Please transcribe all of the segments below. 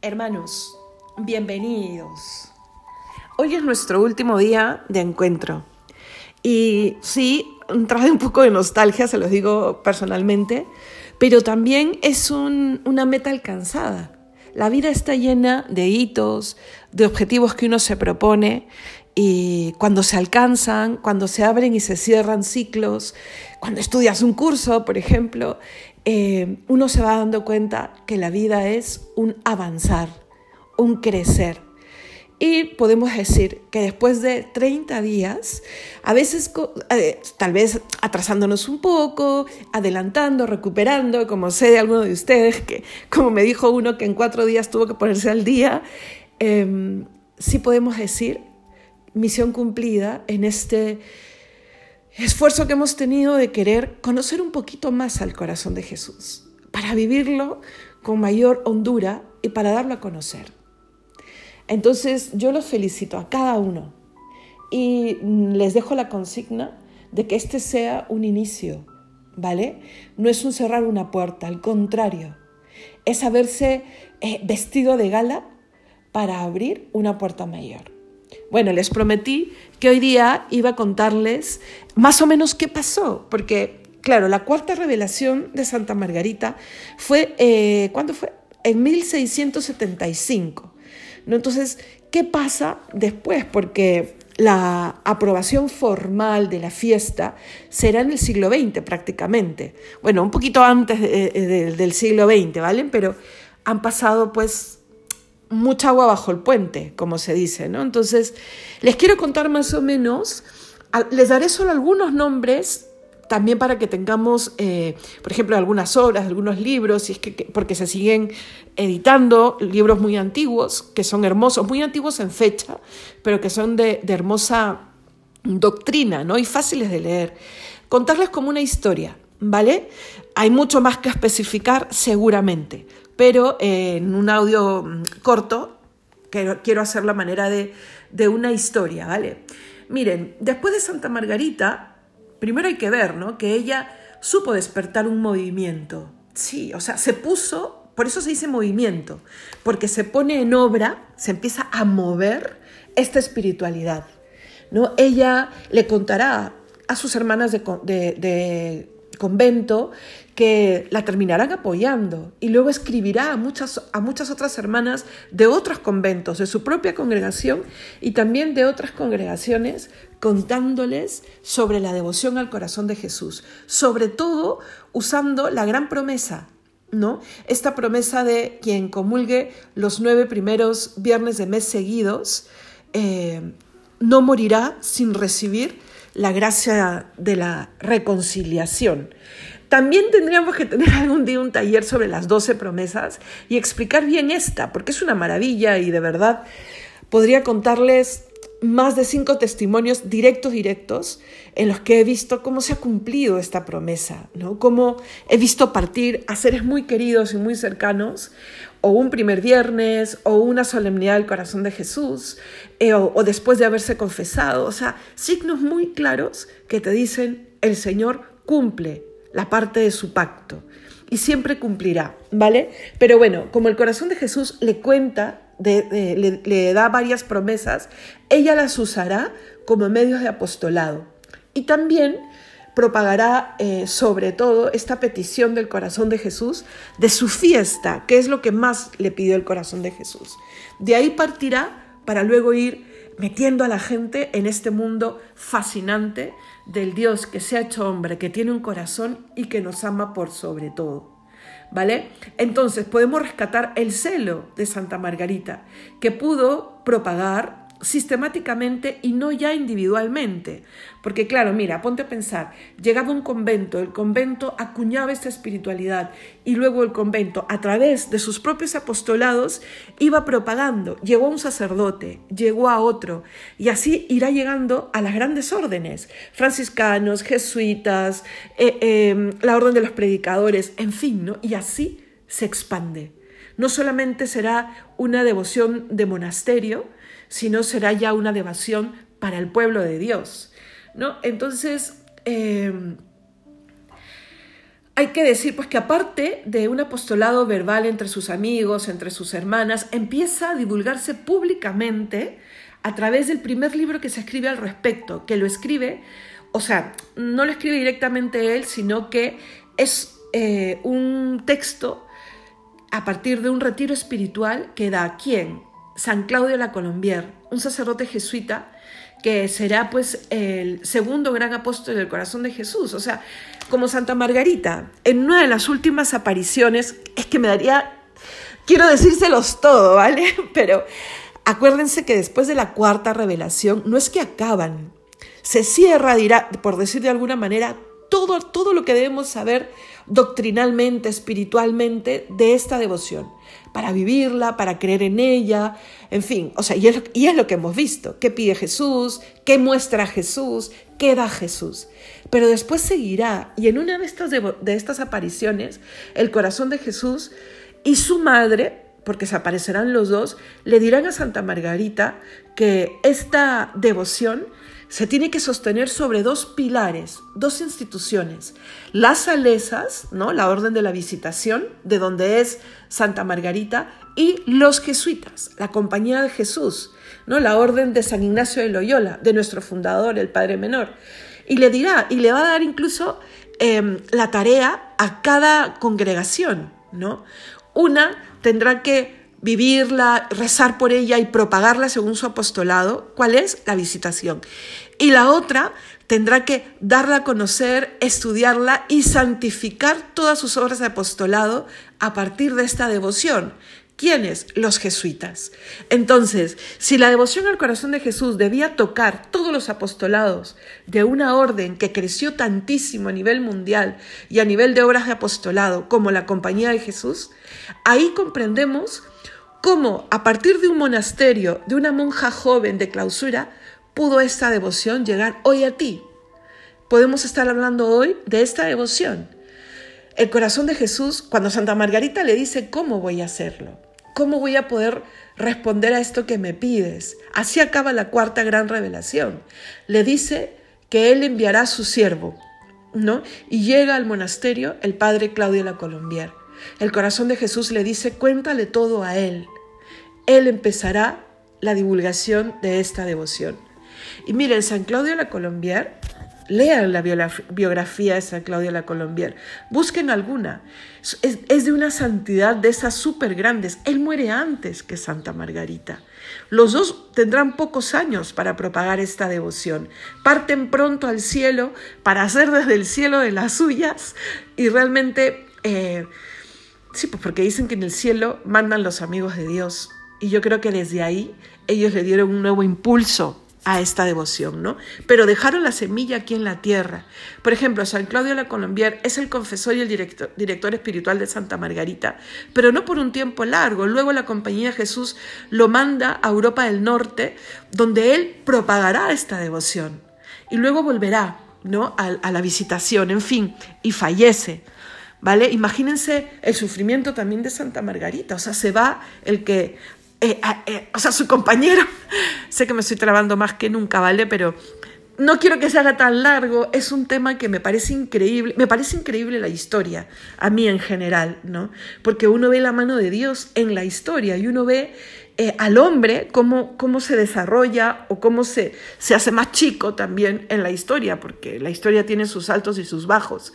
Hermanos, bienvenidos. Hoy es nuestro último día de encuentro. Y sí, trae un poco de nostalgia, se los digo personalmente, pero también es una meta alcanzada. La vida está llena de hitos, de objetivos que uno se propone y cuando se alcanzan, cuando se abren y se cierran ciclos, cuando estudias un curso, por ejemplo, eh, uno se va dando cuenta que la vida es un avanzar, un crecer. Y podemos decir que después de 30 días, a veces eh, tal vez atrasándonos un poco, adelantando, recuperando, como sé de alguno de ustedes, que como me dijo uno que en cuatro días tuvo que ponerse al día, em, sí podemos decir misión cumplida en este esfuerzo que hemos tenido de querer conocer un poquito más al corazón de Jesús, para vivirlo con mayor hondura y para darlo a conocer. Entonces yo los felicito a cada uno y les dejo la consigna de que este sea un inicio, ¿vale? No es un cerrar una puerta, al contrario, es haberse eh, vestido de gala para abrir una puerta mayor. Bueno, les prometí que hoy día iba a contarles más o menos qué pasó, porque, claro, la cuarta revelación de Santa Margarita fue, eh, ¿cuándo fue? En 1675. ¿no? Entonces, ¿qué pasa después? Porque la aprobación formal de la fiesta será en el siglo XX prácticamente. Bueno, un poquito antes del siglo XX, ¿vale? Pero han pasado pues mucha agua bajo el puente, como se dice, ¿no? Entonces, les quiero contar más o menos, les daré solo algunos nombres también para que tengamos, eh, por ejemplo, algunas obras, algunos libros, y es que, porque se siguen editando libros muy antiguos, que son hermosos, muy antiguos en fecha, pero que son de, de hermosa doctrina, ¿no? Y fáciles de leer. Contarles como una historia, ¿vale? Hay mucho más que especificar seguramente, pero eh, en un audio mm, corto quiero hacer la manera de, una historia, ¿vale? Miren, después de Santa Margarita, primero hay que ver, ¿no? Que ella supo despertar un movimiento. Sí, o sea, se puso, por eso se dice movimiento, porque se pone en obra, se empieza a mover esta espiritualidad, ¿no? Ella le contará a sus hermanas de, de convento que la terminarán apoyando y luego escribirá a muchas, a muchas otras hermanas de otros conventos, de su propia congregación y también de otras congregaciones, contándoles sobre la devoción al corazón de Jesús, sobre todo usando la gran promesa ¿no? Esta promesa de quien comulgue los nueve primeros viernes de mes seguidos eh, no morirá sin recibir la gracia de la reconciliación. También tendríamos que tener algún día un taller sobre las doce promesas y explicar bien esta, porque es una maravilla y de verdad podría contarles más de cinco testimonios directos, directos, en los que he visto cómo se ha cumplido esta promesa, ¿no? Cómo he visto partir a seres muy queridos y muy cercanos, o un primer viernes, o una solemnidad del corazón de Jesús, eh, o, después de haberse confesado. O sea, signos muy claros que te dicen, el Señor cumple la parte de su pacto y siempre cumplirá, ¿vale? Pero bueno, como el corazón de Jesús le cuenta, le, da varias promesas, ella las usará como medios de apostolado y también propagará eh, sobre todo esta petición del corazón de Jesús de su fiesta, que es lo que más le pidió el corazón de Jesús. De ahí partirá para luego ir metiendo a la gente en este mundo fascinante del Dios que se ha hecho hombre, que tiene un corazón y que nos ama por sobre todo. ¿Vale? Entonces podemos rescatar el celo de Santa Margarita, que pudo propagar sistemáticamente y no ya individualmente. Porque claro, mira, ponte a pensar, llegaba un convento, el convento acuñaba esta espiritualidad y luego el convento, a través de sus propios apostolados, iba propagando. Llegó a un sacerdote, llegó a otro, y así irá llegando a las grandes órdenes, franciscanos, jesuitas, eh, em, la orden de los predicadores, en fin, ¿no? Y así se expande. No solamente será una devoción de monasterio, sino será ya una devoción para el pueblo de Dios. ¿no? Entonces, eh, hay que decir pues que aparte de un apostolado verbal entre sus amigos, entre sus hermanas, empieza a divulgarse públicamente a través del primer libro que se escribe al respecto, que lo escribe, o sea, no lo escribe directamente él, sino que es eh, un texto a partir de un retiro espiritual que da a quién? San Claudio la Colombier, un sacerdote jesuita que será pues el segundo gran apóstol del corazón de Jesús. O sea, como Santa Margarita, en una de las últimas apariciones, es que me daría, quiero decírselos todo, ¿vale? Pero acuérdense que después de la cuarta revelación, no es que acaban, se cierra, dirá, por decir de alguna manera, todo, todo lo que debemos saber doctrinalmente, espiritualmente de esta devoción, para vivirla, para creer en ella, en fin, o sea, y es, lo que hemos visto, qué pide Jesús, qué muestra Jesús, qué da Jesús. Pero después seguirá, y en una de estas, de estas apariciones, el corazón de Jesús y su madre, porque se aparecerán los dos, le dirán a Santa Margarita que esta devoción se tiene que sostener sobre dos pilares, dos instituciones. Las salesas, ¿no? la Orden de la Visitación, de donde es Santa Margarita, y los jesuitas, la Compañía de Jesús, ¿no? la Orden de San Ignacio de Loyola, de nuestro fundador, el Padre Menor. Y le dirá, y le va a dar incluso em, la tarea a cada congregación. ¿no? Una tendrá que vivirla, rezar por ella y propagarla según su apostolado, ¿cuál es? La visitación. Y la otra tendrá que darla a conocer, estudiarla y santificar todas sus obras de apostolado a partir de esta devoción. ¿Quiénes? Los jesuitas. Entonces, si la devoción al corazón de Jesús debía tocar todos los apostolados de una orden que creció tantísimo a nivel mundial y a nivel de obras de apostolado como la Compañía de Jesús, ahí comprendemos cómo a partir de un monasterio, de una monja joven de clausura, pudo esta devoción llegar hoy a ti. Podemos estar hablando hoy de esta devoción. El corazón de Jesús, cuando Santa Margarita le dice, ¿cómo voy a hacerlo? ¿Cómo voy a poder responder a esto que me pides? Así acaba la cuarta gran revelación. Le dice que él enviará a su siervo, ¿no? Y llega al monasterio el padre Claudio la Colombier. El corazón de Jesús le dice, cuéntale todo a Él. Él empezará la divulgación de esta devoción. Y miren, San Claudio la Colombier, lean la biografía de San Claudio la Colombier, busquen alguna. Es, de una santidad de esas súper grandes. Él muere antes que Santa Margarita. Los dos tendrán pocos años para propagar esta devoción. Parten pronto al cielo para hacer desde el cielo de las suyas y realmente... Eh, Sí, pues porque dicen que en el cielo mandan los amigos de Dios. Y yo creo que desde ahí ellos le dieron un nuevo impulso a esta devoción, ¿no? Pero dejaron la semilla aquí en la tierra. Por ejemplo, San Claudio la Colombier es el confesor y el director, espiritual de Santa Margarita, pero no por un tiempo largo. Luego la Compañía de Jesús lo manda a Europa del Norte, donde él propagará esta devoción. Y luego volverá, ¿no? A, a la visitación, en fin, y fallece. ¿vale? Imagínense el sufrimiento también de Santa Margarita, o sea, se va el que, eh, eh, o sea, su compañero, sé que me estoy trabando más que nunca, ¿vale? Pero no quiero que se haga tan largo, es un tema que me parece increíble, me parece increíble la historia, a mí en general, ¿no? Porque uno ve la mano de Dios en la historia y uno ve eh, al hombre cómo, cómo se desarrolla o cómo se, se hace más chico también en la historia, porque la historia tiene sus altos y sus bajos.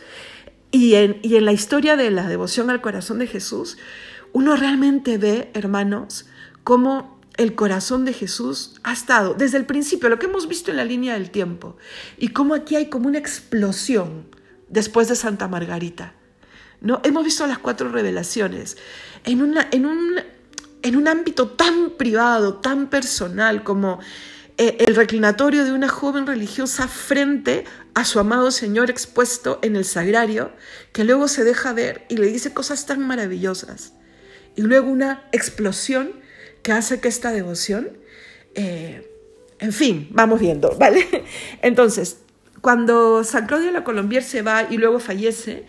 Y en, la historia de la devoción al corazón de Jesús, uno realmente ve, hermanos, cómo el corazón de Jesús ha estado desde el principio, lo que hemos visto en la línea del tiempo, y cómo aquí hay como una explosión después de Santa Margarita. ¿no? Hemos visto las cuatro revelaciones en, una, en, un, en un ámbito tan privado, tan personal como eh, el reclinatorio de una joven religiosa frente a su amado Señor expuesto en el sagrario, que luego se deja ver y le dice cosas tan maravillosas. Y luego una explosión que hace que esta devoción, eh, en fin, vamos viendo, ¿vale? Entonces, cuando San Claudio de la Colombier se va y luego fallece,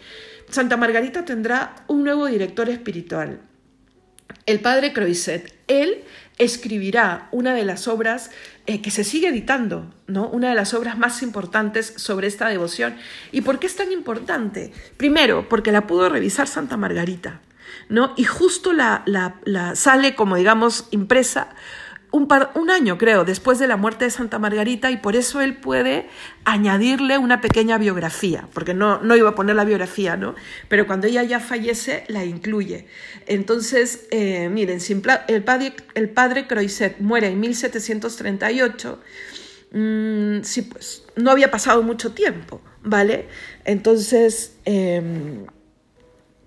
Santa Margarita tendrá un nuevo director espiritual. el padre Croiset. Él escribirá una de las obras eh, que se sigue editando, ¿no? Una de las obras más importantes sobre esta devoción. ¿Y por qué es tan importante? Primero, porque la pudo revisar Santa Margarita, ¿no? Y justo la, la, sale como, digamos, impresa un, un, año, creo, después de la muerte de Santa Margarita y por eso él puede añadirle una pequeña biografía, porque no, no iba a poner la biografía, ¿no? Pero cuando ella ya fallece, la incluye. Entonces, eh, miren, el padre, el padre Croiset muere en 1738, mm, sí, pues no había pasado mucho tiempo, ¿vale? Entonces, eh,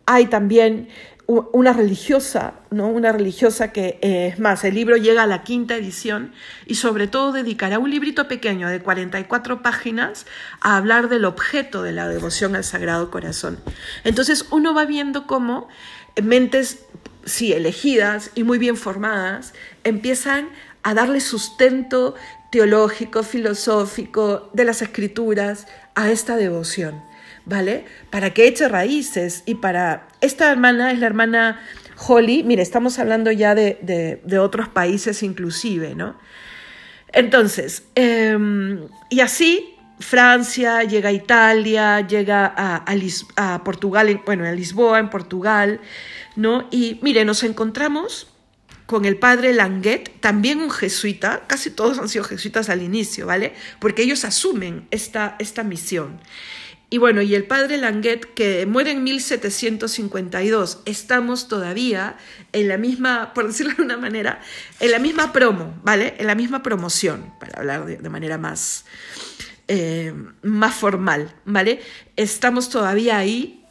hay también una religiosa, ¿no? Una religiosa que, eh, es más, el libro llega a la quinta edición y sobre todo dedicará un librito pequeño de 44 páginas a hablar del objeto de la devoción al Sagrado Corazón. Entonces uno va viendo cómo mentes, sí, elegidas y muy bien formadas, empiezan a darle sustento teológico, filosófico, de las escrituras a esta devoción. ¿Vale? Para que eche raíces y para... Esta hermana es la hermana Holly, mire, estamos hablando ya de, otros países inclusive, ¿no? Entonces, em, y así Francia, llega a Italia, llega a, a, Portugal, bueno, a Lisboa, en Portugal, ¿no? Y mire, nos encontramos con el padre Languet, también un jesuita, casi todos han sido jesuitas al inicio, ¿vale? Porque ellos asumen esta, esta misión. Y bueno, y el padre Languet, que muere en 1752, estamos todavía en la misma, por decirlo de una manera, en la misma promo, ¿vale? En la misma promoción, para hablar de, manera más, eh, más formal, ¿vale? Estamos todavía ahí.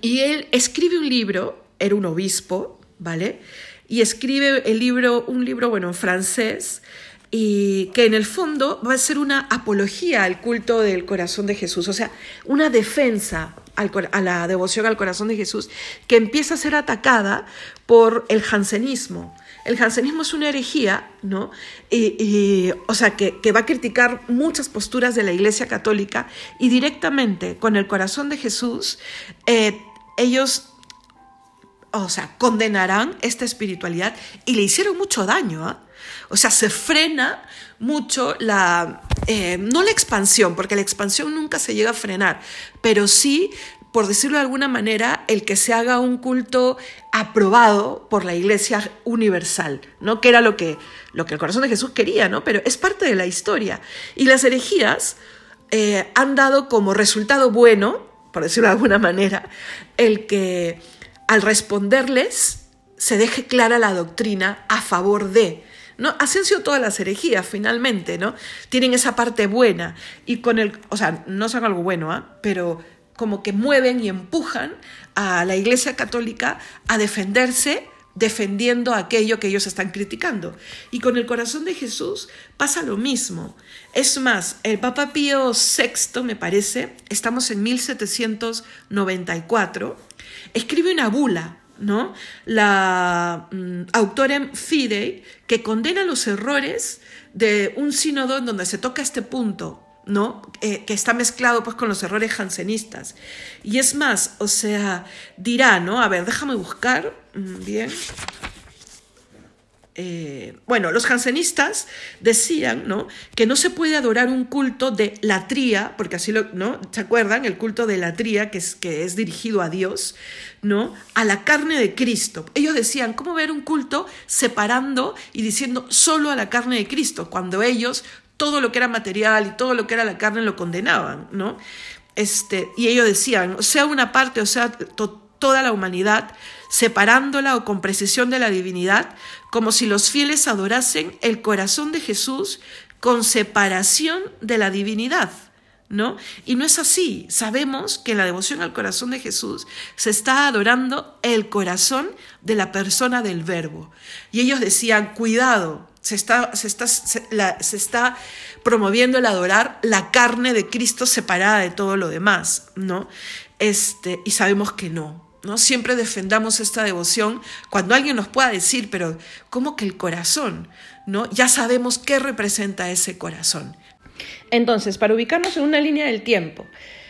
Y él escribe un libro, era un obispo, ¿vale? Y escribe el libro, un libro, bueno, en francés, y que en el fondo va a ser una apología al culto del corazón de Jesús, o sea, una defensa a la devoción al corazón de Jesús que empieza a ser atacada por el jansenismo. El jansenismo es una herejía, ¿no? Y, o sea, que, va a criticar muchas posturas de la Iglesia Católica y directamente con el corazón de Jesús, eh, ellos o sea, condenarán esta espiritualidad y le hicieron mucho daño. ¿ah? O sea, se frena mucho la, eh, no la expansión, porque la expansión nunca se llega a frenar, pero sí, por decirlo de alguna manera, el que se haga un culto aprobado por la Iglesia universal, ¿no? Que era lo que, lo que el corazón de Jesús quería, ¿no? Pero es parte de la historia. Y las herejías eh, han dado como resultado bueno, por decirlo de alguna manera, el que al responderles se deje clara la doctrina a favor de. ¿No? Así sido todas las herejías, finalmente, ¿no? Tienen esa parte buena y con el, o sea, no son algo bueno, ¿ah? pero como que mueven y empujan a la Iglesia Católica a defenderse defendiendo aquello que ellos están criticando. Y con el corazón de Jesús pasa lo mismo. Es más, el Papa Pío VI, me parece, estamos en 1794, escribe una bula ¿no? La mm, autora Fidei, que condena los errores de un sínodo en donde se toca este punto, ¿no? Eh, que está mezclado pues con los errores jansenistas. Y es más, o sea, dirá, ¿no? A ver, déjame buscar, mm, bien. Eh, bueno, los jansenistas decían ¿no? que no se puede adorar un culto de latría, porque así lo, ¿no? ¿Se acuerdan? El culto de latría, que es, que es dirigido a Dios, ¿no? A la carne de Cristo. Ellos decían, ¿cómo ver un culto separando y diciendo solo a la carne de Cristo? Cuando ellos todo lo que era material y todo lo que era la carne lo condenaban, ¿no? Este, y ellos decían, sea una parte, o sea, toda la humanidad, separándola o con precisión de la divinidad, como si los fieles adorasen el corazón de Jesús con separación de la divinidad. ¿No? Y no es así. Sabemos que en la devoción al corazón de Jesús se está adorando el corazón de la persona del verbo. Y ellos decían, cuidado, se está, se está, promoviendo el adorar la carne de Cristo separada de todo lo demás, ¿no? Este, y sabemos que no, ¿no? Siempre defendamos esta devoción cuando alguien nos pueda decir, pero ¿cómo que el corazón? ¿no? Ya sabemos qué representa ese corazón. Entonces, para ubicarnos en una línea del tiempo,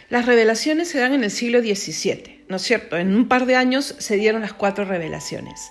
las revelaciones se dan en el siglo XVII, ¿no es cierto? En un par de años se dieron las cuatro revelaciones.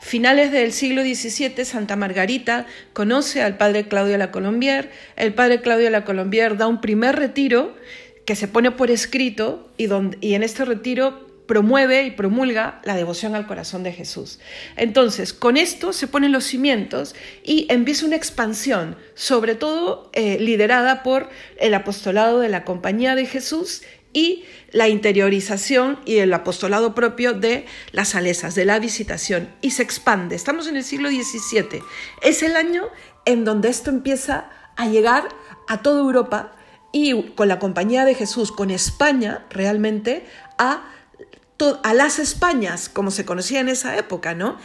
Finales del siglo XVII, Santa Margarita conoce al padre Claudio la Colombier. El padre Claudio la Colombier da un primer retiro que se pone por escrito y, donde, y en este retiro promueve y promulga la devoción al corazón de Jesús. Entonces, con esto se ponen los cimientos y empieza una expansión, sobre todo eh, liderada por el apostolado de la Compañía de Jesús y la interiorización y el apostolado propio de las salesas, de la visitación, y se expande. Estamos en el siglo XVII. Es el año en donde esto empieza a llegar a toda Europa y con la Compañía de Jesús, con España realmente, a a las Españas, como se conocía en esa época, ¿no?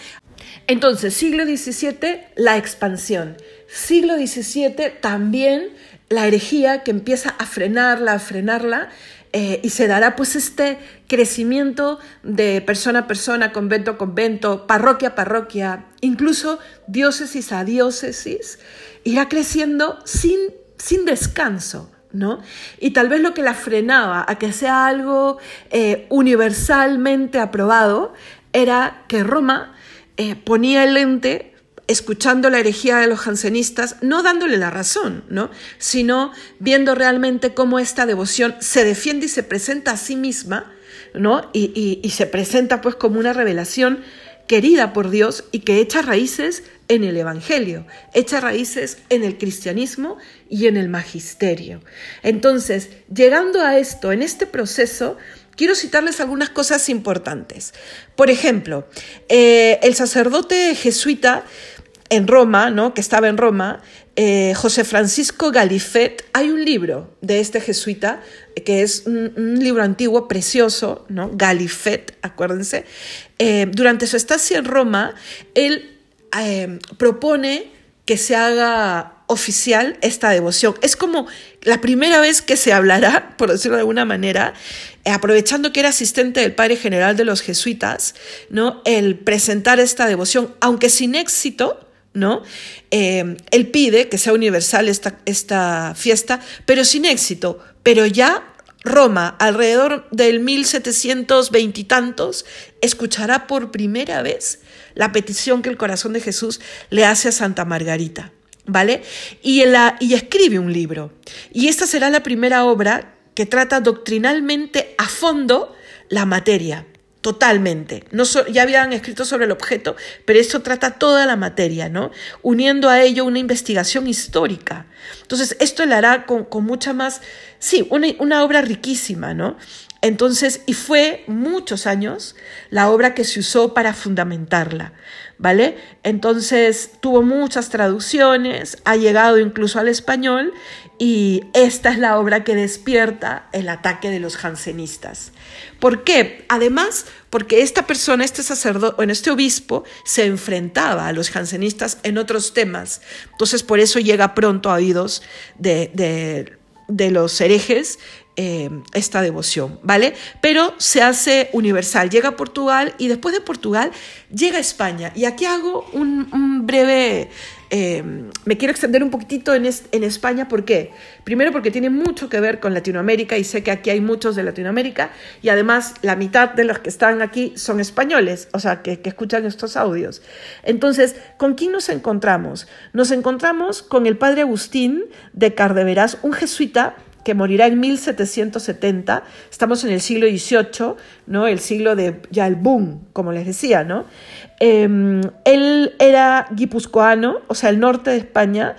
Entonces, siglo XVII, la expansión. Siglo XVII, también la herejía que empieza a frenarla, a frenarla, eh, y se dará pues este crecimiento de persona a persona, convento a convento, parroquia a parroquia, incluso diócesis a diócesis, irá creciendo sin, sin descanso. ¿No? Y tal vez lo que la frenaba a que sea algo eh, universalmente aprobado era que Roma eh, ponía el lente escuchando la herejía de los jansenistas, no dándole la razón, ¿no? sino viendo realmente cómo esta devoción se defiende y se presenta a sí misma, ¿no? y, y se presenta pues como una revelación querida por Dios y que echa raíces en el Evangelio, echa raíces en el cristianismo y en el magisterio. Entonces, llegando a esto, en este proceso, quiero citarles algunas cosas importantes. Por ejemplo, eh, el sacerdote jesuita en Roma, ¿no? que estaba en Roma, eh, José Francisco Galifet, hay un libro de este jesuita que es un, libro antiguo precioso, ¿no? Galifet, acuérdense. Eh, durante su estancia en Roma, él eh, propone que se haga oficial esta devoción. Es como la primera vez que se hablará, por decirlo de alguna manera, aprovechando que era asistente del padre general de los jesuitas, ¿no? El presentar esta devoción, aunque sin éxito, ¿no? Eh, él pide que sea universal esta, esta fiesta, pero sin éxito, pero ya Roma, alrededor del 1720 y tantos, escuchará por primera vez la petición que el corazón de Jesús le hace a Santa Margarita, ¿vale? Y, y escribe un libro. Y esta será la primera obra que trata doctrinalmente a fondo la materia totalmente. No ya habían escrito sobre el objeto, pero esto trata toda la materia, ¿no? Uniendo a ello una investigación histórica. Entonces, esto le hará con, mucha más, sí, una, una obra riquísima, ¿no? Entonces, y fue muchos años la obra que se usó para fundamentarla, ¿vale? Entonces, tuvo muchas traducciones, ha llegado incluso al español y esta es la obra que despierta el ataque de los jansenistas. ¿Por qué? Además, porque esta persona, este sacerdote, este obispo, se enfrentaba a los jansenistas en otros temas. Entonces, por eso llega pronto a oídos de, de los herejes eh, esta devoción, ¿vale? Pero se hace universal. Llega a Portugal y después de Portugal llega a España. Y aquí hago un, breve... Eh, me quiero extender un poquitito en, España, ¿por qué? Primero porque tiene mucho que ver con Latinoamérica y sé que aquí hay muchos de Latinoamérica y además la mitad de los que están aquí son españoles, o sea, que, que escuchan estos audios. Entonces, ¿con quién nos encontramos? Nos encontramos con el padre Agustín de Cardeveras, un jesuita que morirá en 1770. Estamos en el siglo XVIII, ¿no? El siglo de ya el boom, como les decía, ¿no? Em, él era guipuzcoano, o sea, el norte de España,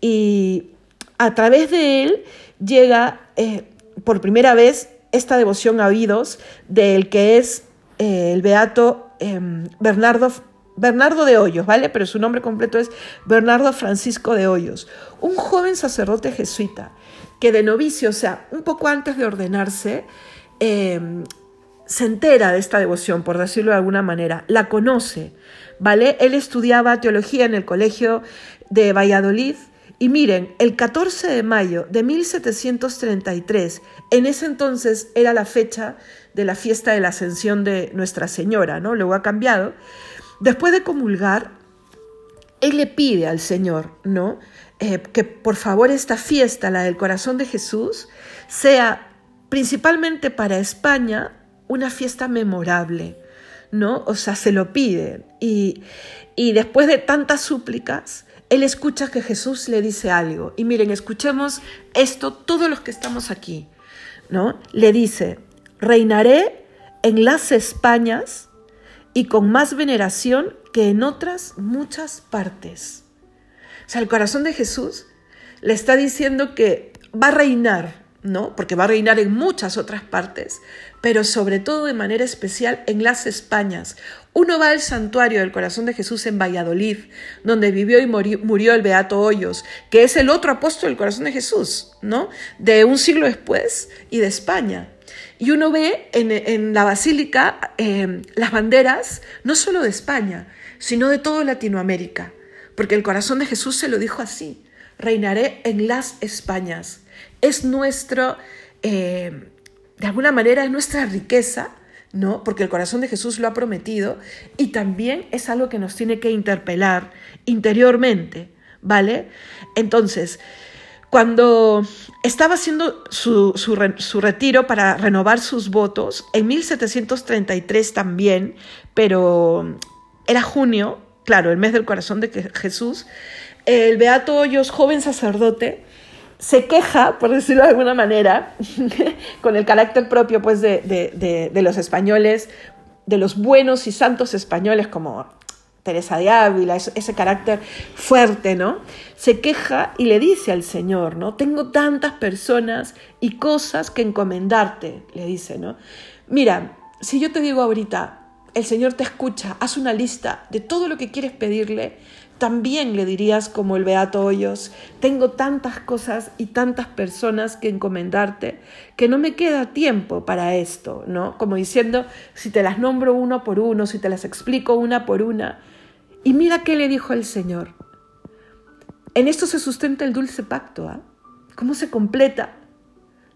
y a través de él llega eh, por primera vez esta devoción a oídos del que es eh, el beato em, Bernardo Bernardo de Hoyos, ¿vale? Pero su nombre completo es Bernardo Francisco de Hoyos, un joven sacerdote jesuita que de novicio, o sea, un poco antes de ordenarse, em, se entera de esta devoción, por decirlo de alguna manera, la conoce, ¿vale? Él estudiaba teología en el colegio de Valladolid y miren, el 14 de mayo de 1733, en ese entonces era la fecha de la fiesta de la ascensión de Nuestra Señora, ¿no? Luego ha cambiado. Después de comulgar, él le pide al Señor, ¿no? Eh, que por favor esta fiesta, la del corazón de Jesús, sea principalmente para España, una fiesta memorable, ¿no? O sea, se lo pide. Y, y después de tantas súplicas, él escucha que Jesús le dice algo. Y miren, escuchemos esto todos los que estamos aquí, ¿no? Le dice, reinaré en las Españas y con más veneración que en otras muchas partes. Sea, el corazón de Jesús le está diciendo que va a reinar, ¿no? Porque va a reinar en muchas otras partes, pero sobre todo de manera especial en las Españas. Uno va al santuario del corazón de Jesús en Valladolid, donde vivió y murió, el Beato Hoyos, que es el otro apóstol del corazón de Jesús, ¿no? De un siglo después y de España. Y uno ve en, la basílica eh, las banderas no solo de España, sino de toda Latinoamérica, porque el corazón de Jesús se lo dijo así, reinaré en las Españas. Es nuestro, eh, de alguna manera, es nuestra riqueza, ¿no? Porque el corazón de Jesús lo ha prometido y también es algo que nos tiene que interpelar interiormente, ¿vale? Entonces, cuando estaba haciendo su, su, retiro para renovar sus votos, en 1733 también, pero era junio, claro, el mes del corazón de Jesús, el Beato Hoyos, joven sacerdote, se queja, por decirlo de alguna manera, con el carácter propio pues, de, de, de, los españoles, de los buenos y santos españoles como Teresa de Ávila, ese, carácter fuerte, ¿no? Se queja y le dice al Señor, ¿no? Tengo tantas personas y cosas que encomendarte, le dice, ¿no? Mira, si yo te digo ahorita, el Señor te escucha, haz una lista de todo lo que quieres pedirle, también le dirías como el Beato Hoyos, tengo tantas cosas y tantas personas que encomendarte que no me queda tiempo para esto, ¿no? Como diciendo, si te las nombro uno por uno, si te las explico una por una. Y mira qué le dijo el Señor. En esto se sustenta el dulce pacto, ¿ah? ¿Cómo se completa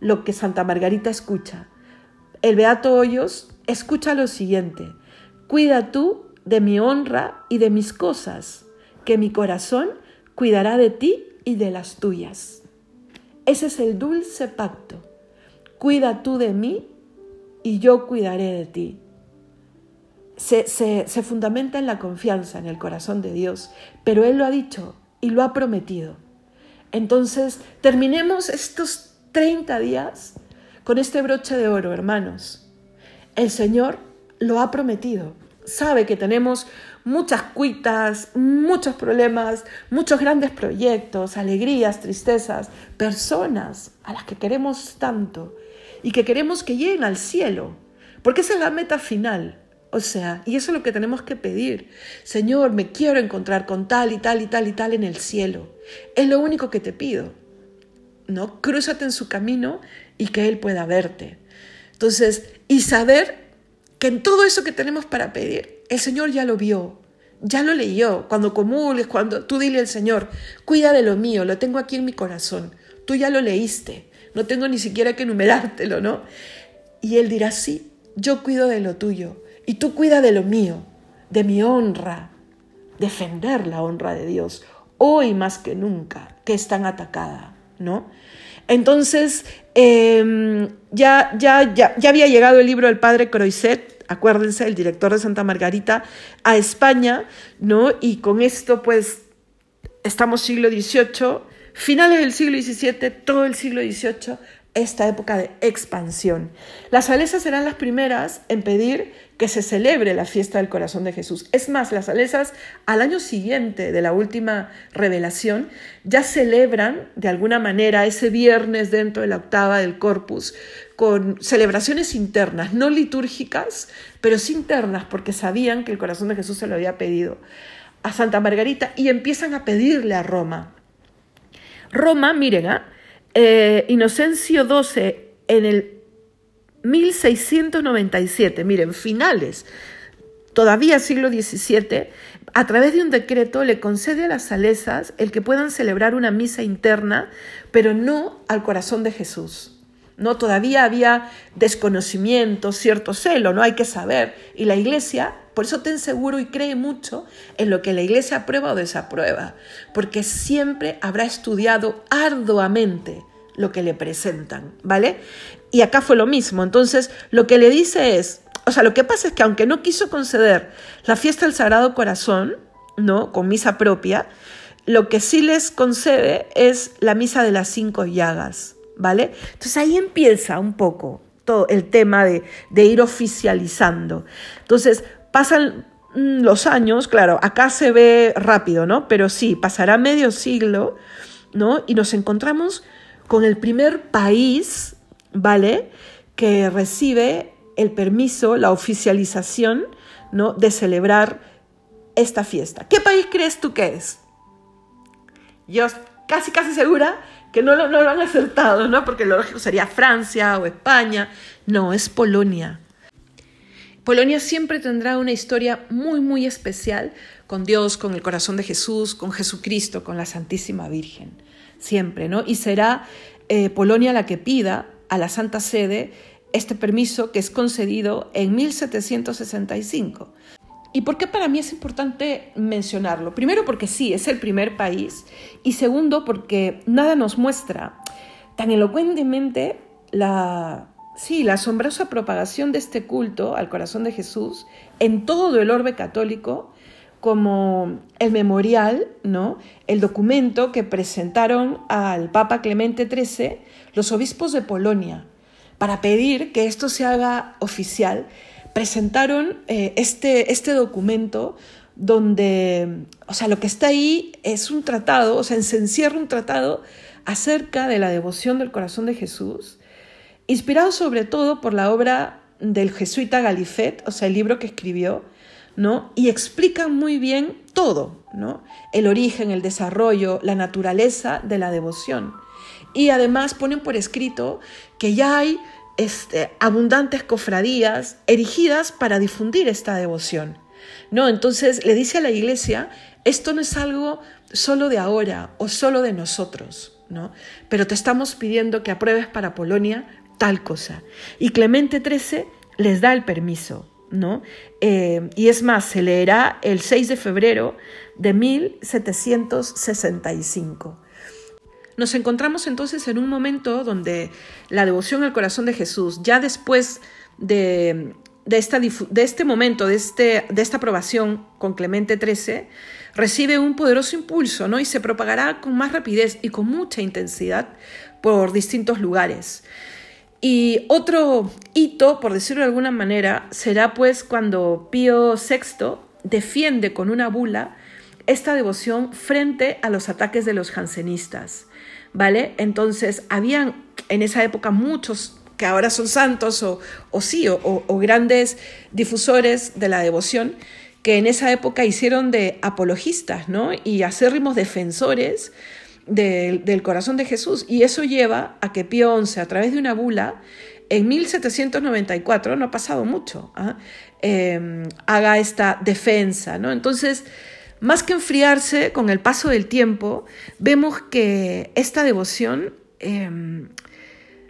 lo que Santa Margarita escucha? El Beato Hoyos escucha lo siguiente. Cuida tú de mi honra y de mis cosas, que mi corazón cuidará de ti y de las tuyas. Ese es el dulce pacto. Cuida tú de mí y yo cuidaré de ti. Se, se, se, fundamenta en la confianza en el corazón de Dios, pero Él lo ha dicho y lo ha prometido. Entonces, terminemos estos 30 días con este broche de oro, hermanos. El Señor lo ha prometido. Sabe que tenemos muchas cuitas, muchos problemas, muchos grandes proyectos, alegrías, tristezas, personas a las que queremos tanto y que queremos que lleguen al cielo, porque esa es la meta final. O sea, y eso es lo que tenemos que pedir. Señor, me quiero encontrar con tal y tal y tal y tal en el cielo. Es lo único que te pido. ¿No? Crúzate en su camino y que Él pueda verte. Entonces, y saber que en todo eso que tenemos para pedir, el Señor ya lo vio, ya lo leyó. Cuando comulgues, cuando tú dile al Señor, cuida de lo mío, lo tengo aquí en mi corazón. Tú ya lo leíste, no tengo ni siquiera que enumerártelo, ¿no? Y Él dirá, sí, yo cuido de lo tuyo y tú cuida de lo mío, de mi honra, defender la honra de Dios, hoy más que nunca, que es tan atacada, ¿no? Entonces, em, ya, ya, ya, ya había llegado el libro del padre Croiset, acuérdense, el director de Santa Margarita, a España, ¿no? Y con esto, pues, estamos siglo XVIII, finales del siglo XVII, todo el siglo XVIII, esta época de expansión. Las salesas serán las primeras en pedir que se celebre la fiesta del corazón de Jesús. Es más, las salesas al año siguiente de la última revelación ya celebran de alguna manera ese viernes dentro de la octava del corpus con celebraciones internas, no litúrgicas, pero sí internas, porque sabían que el corazón de Jesús se lo había pedido a Santa Margarita y empiezan a pedirle a Roma. Roma, miren, ¿ah? eh, Inocencio XII en el 1697, miren, finales, todavía siglo XVII, a través de un decreto le concede a las salesas el que puedan celebrar una misa interna, pero no al corazón de Jesús. ¿No? Todavía había desconocimiento, cierto celo, no hay que saber. Y la iglesia, por eso ten seguro y cree mucho en lo que la iglesia aprueba o desaprueba, porque siempre habrá estudiado arduamente lo que le presentan, ¿vale? Y acá fue lo mismo. Entonces, lo que le dice es, o sea, lo que pasa es que aunque no quiso conceder la fiesta del Sagrado Corazón, ¿no? Con misa propia, lo que sí les concede es la misa de las cinco llagas, ¿vale? Entonces ahí empieza un poco todo el tema de, de ir oficializando. Entonces, pasan mm, los años, claro, acá se ve rápido, ¿no? Pero sí, pasará medio siglo, ¿no? Y nos encontramos con el primer país, ¿vale? Que recibe el permiso, la oficialización, ¿no? De celebrar esta fiesta. ¿Qué país crees tú que es? Yo casi, casi segura que no lo, no lo han acertado, ¿no? Porque lo lógico sería Francia o España. No, es Polonia. Polonia siempre tendrá una historia muy, muy especial con Dios, con el corazón de Jesús, con Jesucristo, con la Santísima Virgen. Siempre, ¿no? Y será eh, Polonia la que pida a la Santa Sede este permiso que es concedido en 1765. ¿Y por qué para mí es importante mencionarlo? Primero porque sí, es el primer país y segundo porque nada nos muestra tan elocuentemente la, sí, la asombrosa propagación de este culto al corazón de Jesús en todo el orbe católico como el memorial, ¿no? el documento que presentaron al Papa Clemente XIII los obispos de Polonia para pedir que esto se haga oficial presentaron eh, este, este documento donde, o sea, lo que está ahí es un tratado, o sea, se encierra un tratado acerca de la devoción del corazón de Jesús, inspirado sobre todo por la obra del jesuita Galifet, o sea, el libro que escribió, ¿no? Y explica muy bien todo, ¿no? El origen, el desarrollo, la naturaleza de la devoción. Y además ponen por escrito que ya hay este, abundantes cofradías erigidas para difundir esta devoción. ¿no? Entonces le dice a la iglesia, esto no es algo solo de ahora o solo de nosotros, ¿no? pero te estamos pidiendo que apruebes para Polonia tal cosa. Y Clemente XIII les da el permiso. ¿no? Eh, y es más, se leerá el 6 de febrero de 1765. Nos encontramos entonces en un momento donde la devoción al corazón de Jesús, ya después de, esta, de este momento, de, este, de esta aprobación con Clemente XIII, recibe un poderoso impulso ¿no? y se propagará con más rapidez y con mucha intensidad por distintos lugares. Y otro hito, por decirlo de alguna manera, será pues cuando Pío VI defiende con una bula esta devoción frente a los ataques de los jansenistas. ¿Vale? Entonces, habían en esa época muchos que ahora son santos o, sí, o, grandes difusores de la devoción, que en esa época hicieron de apologistas, ¿no? Y acérrimos defensores del corazón de Jesús. Y eso lleva a que Pío XI, a través de una bula, en 1794, no ha pasado mucho, ¿ah? em, haga esta defensa, ¿no? Entonces, más que enfriarse con el paso del tiempo, vemos que esta devoción em,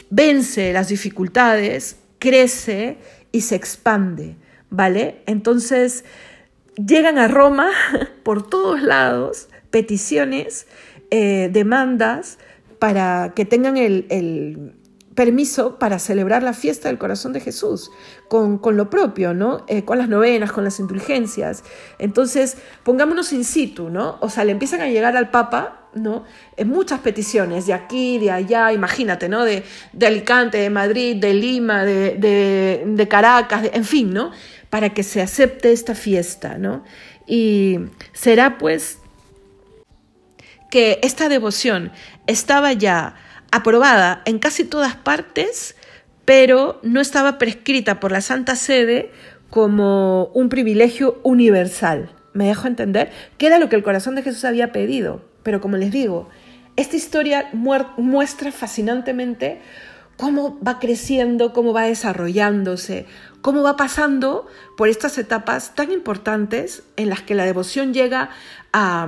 vence las dificultades, crece y se expande, ¿vale? Entonces llegan a Roma por todos lados peticiones, eh, demandas para que tengan el permiso para celebrar la fiesta del corazón de Jesús, con, lo propio, ¿no? Eh, con las novenas, con las indulgencias. Entonces, pongámonos in situ, ¿no? O sea, le empiezan a llegar al Papa, ¿no? En muchas peticiones, de aquí, de allá, imagínate, ¿no? De, de Alicante, de Madrid, de Lima, de, de, Caracas, en fin, ¿no? Para que se acepte esta fiesta, ¿no? Y será pues que esta devoción estaba ya aprobada en casi todas partes, pero no estaba prescrita por la Santa Sede como un privilegio universal. ¿Me dejo entender? Que era lo que el corazón de Jesús había pedido. Pero como les digo, esta historia muestra fascinantemente cómo va creciendo, cómo va desarrollándose, cómo va pasando por estas etapas tan importantes en las que la devoción llega a,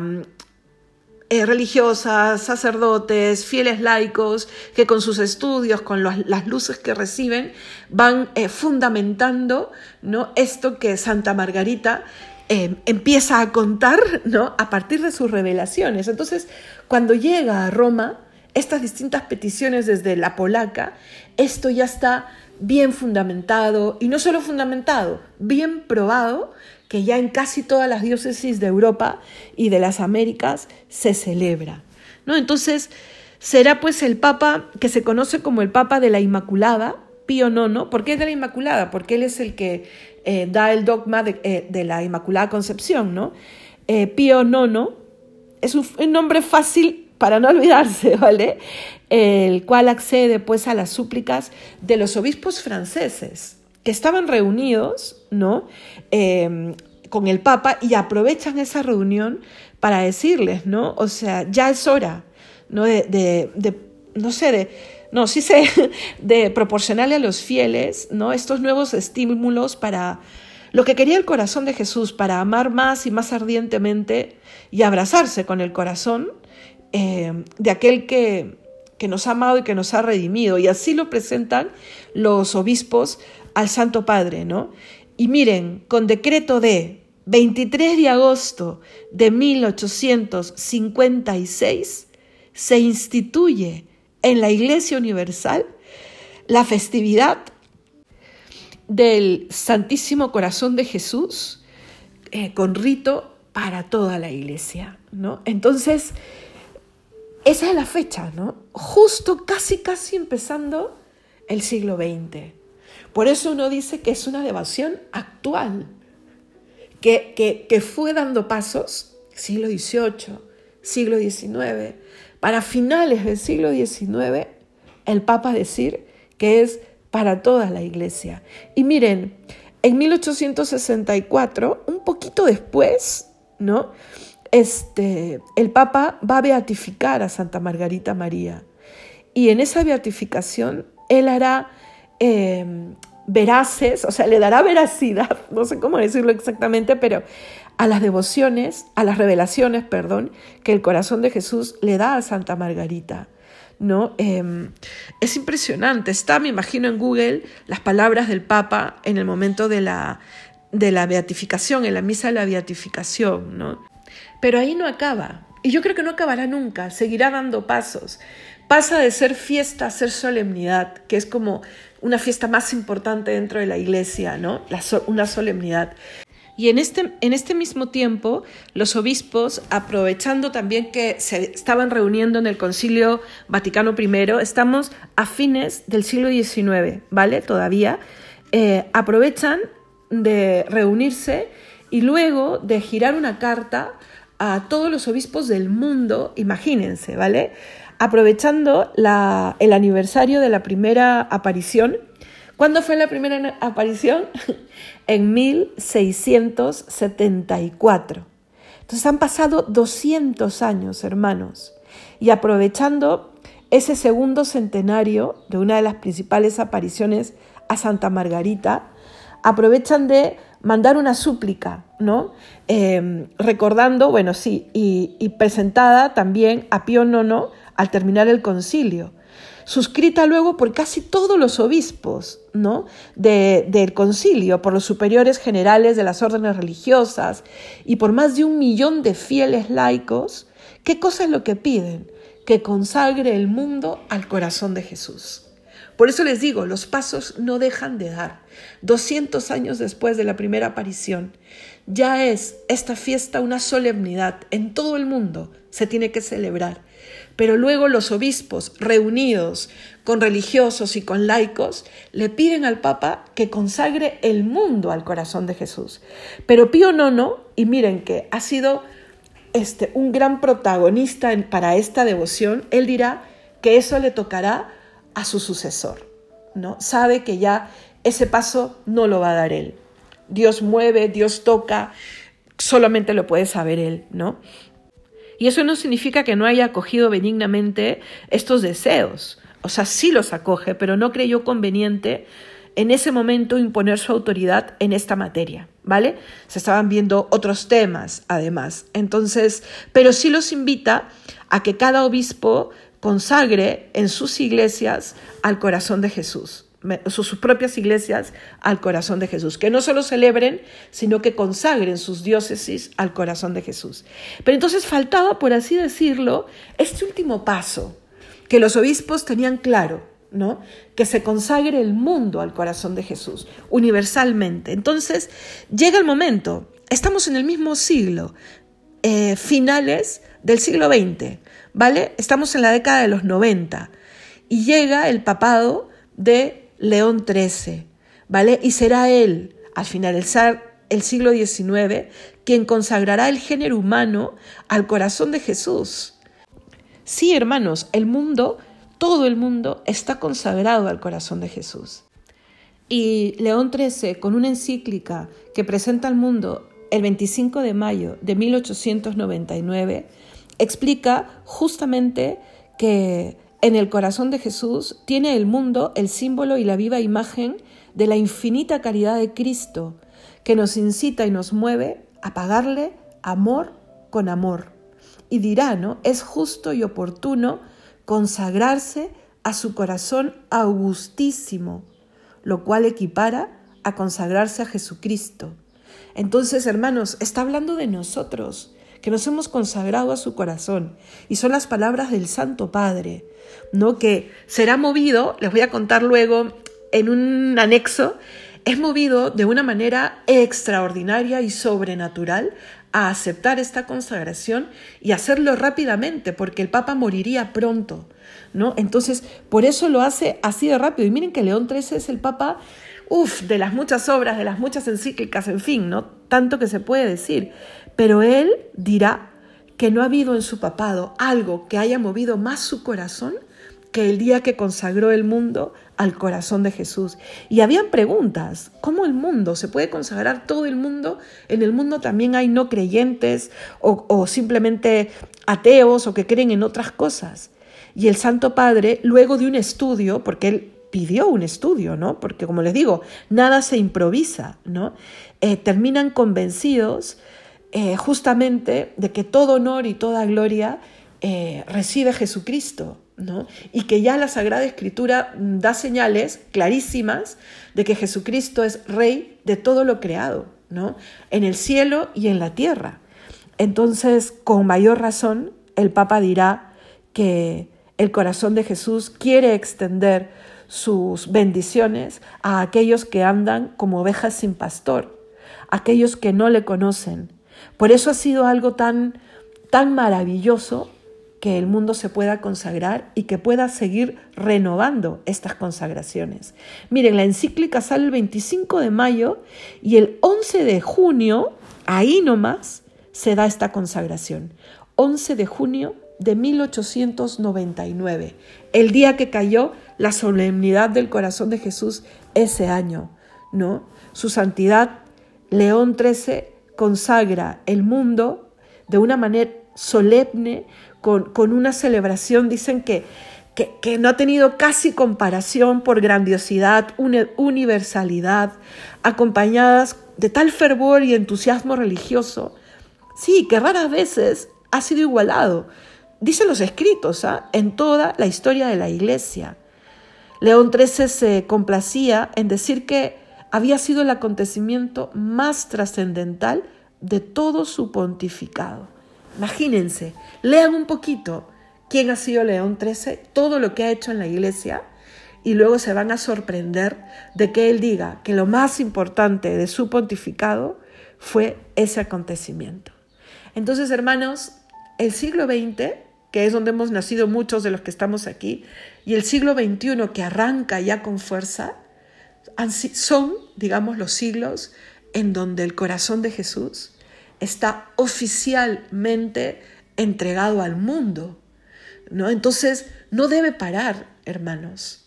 eh, religiosas, sacerdotes, fieles laicos, que con sus estudios, con las luces que reciben, van eh, fundamentando ¿no? esto que Santa Margarita eh, empieza a contar ¿no? a partir de sus revelaciones. Entonces, cuando llega a Roma, estas distintas peticiones desde la polaca, esto ya está bien fundamentado, y no solo fundamentado, bien probado, que ya en casi todas las diócesis de Europa y de las Américas se celebra. ¿no? Entonces, será pues el Papa que se conoce como el Papa de la Inmaculada, Pío IX. ¿Por qué es de la Inmaculada? Porque él es el que eh, da el dogma de, eh, la Inmaculada Concepción. ¿no? Eh, Pío IX es un, un nombre fácil para no olvidarse, ¿vale? El cual accede pues a las súplicas de los obispos franceses que estaban reunidos, ¿no? Em, con el Papa y aprovechan esa reunión para decirles, ¿no? O sea, ya es hora, ¿no? De, no sé, de, no, sí sé, de proporcionarle a los fieles, ¿no? Estos nuevos estímulos para lo que quería el corazón de Jesús, para amar más y más ardientemente y abrazarse con el corazón eh, de aquel que, que nos ha amado y que nos ha redimido. Y así lo presentan los obispos al Santo Padre, ¿no? Y miren, con decreto de 23 de agosto de 1856 se instituye en la Iglesia Universal la festividad del Santísimo Corazón de Jesús eh, con rito para toda la Iglesia, ¿no? Entonces, esa es la fecha, ¿no? Justo casi, casi empezando el siglo XX. Por eso uno dice que es una devoción actual, que, que, fue dando pasos, siglo XVIII, siglo XIX, para finales del siglo XIX, el Papa decir que es para toda la iglesia. Y miren, en 1864, un poquito después, ¿no? este, el Papa va a beatificar a Santa Margarita María. Y en esa beatificación él hará em, veraces, o sea, le dará veracidad, no sé cómo decirlo exactamente, pero a las devociones, a las revelaciones, perdón, que el corazón de Jesús le da a Santa Margarita. ¿no? Em, es impresionante. Está, me imagino, en Google las palabras del Papa en el momento de la, de la beatificación, en la misa de la beatificación, ¿no? Pero ahí no acaba. Y yo creo que no acabará nunca, seguirá dando pasos. Pasa de ser fiesta a ser solemnidad, que es como una fiesta más importante dentro de la iglesia, ¿no? una solemnidad. Y en este, en este mismo tiempo, los obispos, aprovechando también que se estaban reuniendo en el Concilio Vaticano I, estamos a fines del siglo XIX, ¿vale? Todavía, eh, aprovechan de reunirse y luego de girar una carta a todos los obispos del mundo, imagínense, ¿vale? Aprovechando el aniversario de la primera aparición. ¿Cuándo fue la primera aparición? en 1674. Entonces han pasado 200 años, hermanos. Y aprovechando ese segundo centenario de una de las principales apariciones a Santa Margarita, aprovechan de mandar una súplica, ¿no? Em, recordando, bueno, sí, y, presentada también a Pío IX al terminar el concilio, suscrita luego por casi todos los obispos, ¿no? del concilio, por los superiores generales de las órdenes religiosas y por más de un millón de fieles laicos, ¿qué cosa es lo que piden? Que consagre el mundo al corazón de Jesús. Por eso les digo, los pasos no dejan de dar. 200 años después de la primera aparición, ya es esta fiesta una solemnidad. En todo el mundo se tiene que celebrar. Pero luego los obispos, reunidos con religiosos y con laicos, le piden al Papa que consagre el mundo al corazón de Jesús. Pero Pío IX, y miren que ha sido este, un gran protagonista para esta devoción, él dirá que eso le tocará a su sucesor, ¿no? Sabe que ya ese paso no lo va a dar él. Dios mueve, Dios toca, solamente lo puede saber él, ¿no? Y eso no significa que no haya acogido benignamente estos deseos. O sea, sí los acoge, pero no creyó conveniente en ese momento imponer su autoridad en esta materia, ¿vale? Se estaban viendo otros temas, además. Entonces, pero sí los invita a que cada obispo consagre en sus iglesias al corazón de Jesús, sus propias iglesias al corazón de Jesús, que no solo celebren, sino que consagren sus diócesis al corazón de Jesús. Pero entonces faltaba, por así decirlo, este último paso, que los obispos tenían claro, ¿no? Que se consagre el mundo al corazón de Jesús, universalmente. Entonces, llega el momento, estamos en el mismo siglo, eh, finales del siglo XX, ¿vale? Estamos en la década de los 90 y llega el papado de León XIII, ¿vale? Y será él, al finalizar el siglo XIX, quien consagrará el género humano al corazón de Jesús. Sí, hermanos, el mundo, todo el mundo está consagrado al corazón de Jesús. Y León XIII, con una encíclica que presenta al mundo el 25 de mayo de 1899, explica justamente que en el corazón de Jesús tiene el mundo el símbolo y la viva imagen de la infinita caridad de Cristo, que nos incita y nos mueve a pagarle amor con amor. Y dirá, ¿no? Es justo y oportuno consagrarse a su corazón augustísimo, lo cual equipara a consagrarse a Jesucristo. Entonces, hermanos, está hablando de nosotros, que nos hemos consagrado a su corazón. Y son las palabras del Santo Padre, ¿no? Que será movido, les voy a contar luego en un anexo, es movido de una manera extraordinaria y sobrenatural a aceptar esta consagración y hacerlo rápidamente, porque el Papa moriría pronto, ¿no? Entonces, por eso lo hace así de rápido. Y miren que León XIII es el Papa, uff, de las muchas obras, de las muchas encíclicas, en fin, ¿no? Tanto que se puede decir. Pero él dirá que no ha habido en su papado algo que haya movido más su corazón que el día que consagró el mundo al corazón de Jesús. Y habían preguntas, ¿cómo el mundo? ¿Se puede consagrar todo el mundo? En el mundo también hay no creyentes o, simplemente ateos o que creen en otras cosas. Y el Santo Padre, luego de un estudio, porque él pidió un estudio, ¿no? Porque como les digo, nada se improvisa, ¿no? Eh, terminan convencidos eh, justamente de que todo honor y toda gloria eh, recibe Jesucristo, y que ya la Sagrada Escritura da señales clarísimas de que Jesucristo es Rey de todo lo creado, ¿no? En el cielo y en la tierra. Entonces, con mayor razón, el Papa dirá que el corazón de Jesús quiere extender sus bendiciones a aquellos que andan como ovejas sin pastor, aquellos que no le conocen. Por eso ha sido algo tan, tan maravilloso que el mundo se pueda consagrar y que pueda seguir renovando estas consagraciones. Miren, la encíclica sale el 25 de mayo y el 11 de junio, ahí nomás, se da esta consagración. 11 de junio de 1899, el día que cayó la solemnidad del corazón de Jesús ese año, ¿no? Su santidad León XIII consagra el mundo de una manera solemne, con, una celebración, dicen que, que, no ha tenido casi comparación por grandiosidad, universalidad, acompañadas de tal fervor y entusiasmo religioso, sí, que raras veces ha sido igualado, dicen los escritos, ¿ah? en toda la historia de la Iglesia. León XIII se complacía en decir que había sido el acontecimiento más trascendental de todo su pontificado. Imagínense, lean un poquito quién ha sido León XIII, todo lo que ha hecho en la iglesia, y luego se van a sorprender de que él diga que lo más importante de su pontificado fue ese acontecimiento. Entonces, hermanos, el siglo XX, que es donde hemos nacido muchos de los que estamos aquí, y el siglo XXI que arranca ya con fuerza, son, digamos, los siglos en donde el corazón de Jesús está oficialmente entregado al mundo. ¿no? Entonces, no debe parar, hermanos.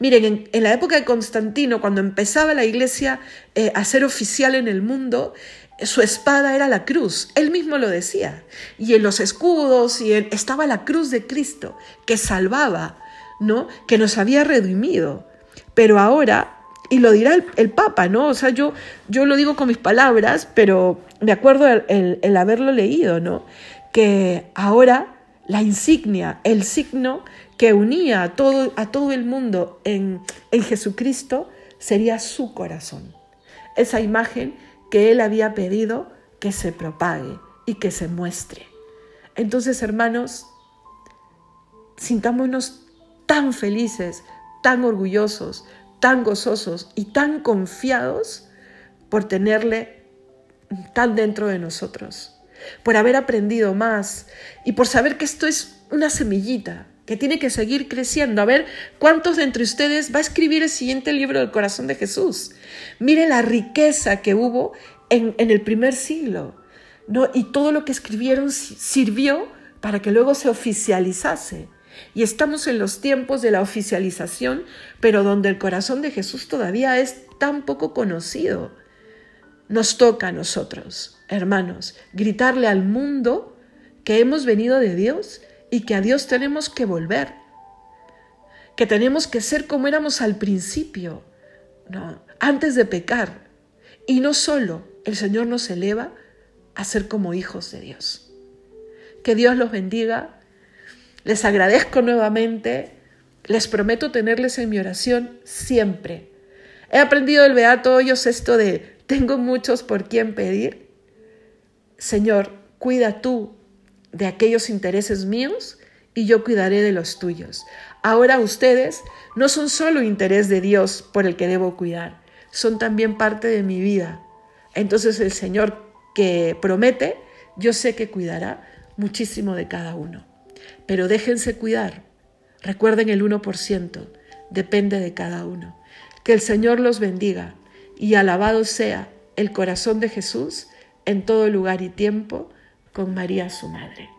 Miren, en, la época de Constantino, cuando empezaba la iglesia eh, a ser oficial en el mundo, su espada era la cruz, él mismo lo decía. Y en los escudos y estaba la cruz de Cristo que salvaba, ¿no? Que nos había redimido. Pero ahora y lo dirá el, Papa, ¿no? O sea, yo, yo lo digo con mis palabras, pero me acuerdo el, haberlo leído, ¿no? Que ahora la insignia, el signo que unía a todo, a todo el mundo en, en Jesucristo sería su corazón. Esa imagen que él había pedido que se propague y que se muestre. Entonces, hermanos, sintámonos tan felices, tan orgullosos, tan gozosos y tan confiados por tenerle tan dentro de nosotros, por haber aprendido más y por saber que esto es una semillita que tiene que seguir creciendo. A ver cuántos de entre ustedes va a escribir el siguiente libro del corazón de Jesús. Mire la riqueza que hubo en, el primer siglo. ¿no? Y todo lo que escribieron sirvió para que luego se oficializase. Y estamos en los tiempos de la oficialización, pero donde el corazón de Jesús todavía es tan poco conocido. Nos toca a nosotros, hermanos, gritarle al mundo que hemos venido de Dios y que a Dios tenemos que volver, que tenemos que ser como éramos al principio, no, antes de pecar. Y no solo el Señor nos eleva a ser como hijos de Dios. Que Dios los bendiga. Les agradezco nuevamente. Les prometo tenerles en mi oración siempre. He aprendido del Beato Hoyos esto de tengo muchos por quien pedir. Señor, cuida tú de aquellos intereses míos y yo cuidaré de los tuyos. Ahora ustedes no son solo interés de Dios por el que debo cuidar, son también parte de mi vida. Entonces el Señor que promete, yo sé que cuidará muchísimo de cada uno. Pero déjense cuidar. Recuerden el 1%, depende de cada uno. Que el Señor los bendiga y alabado sea el corazón de Jesús en todo lugar y tiempo con María su Madre.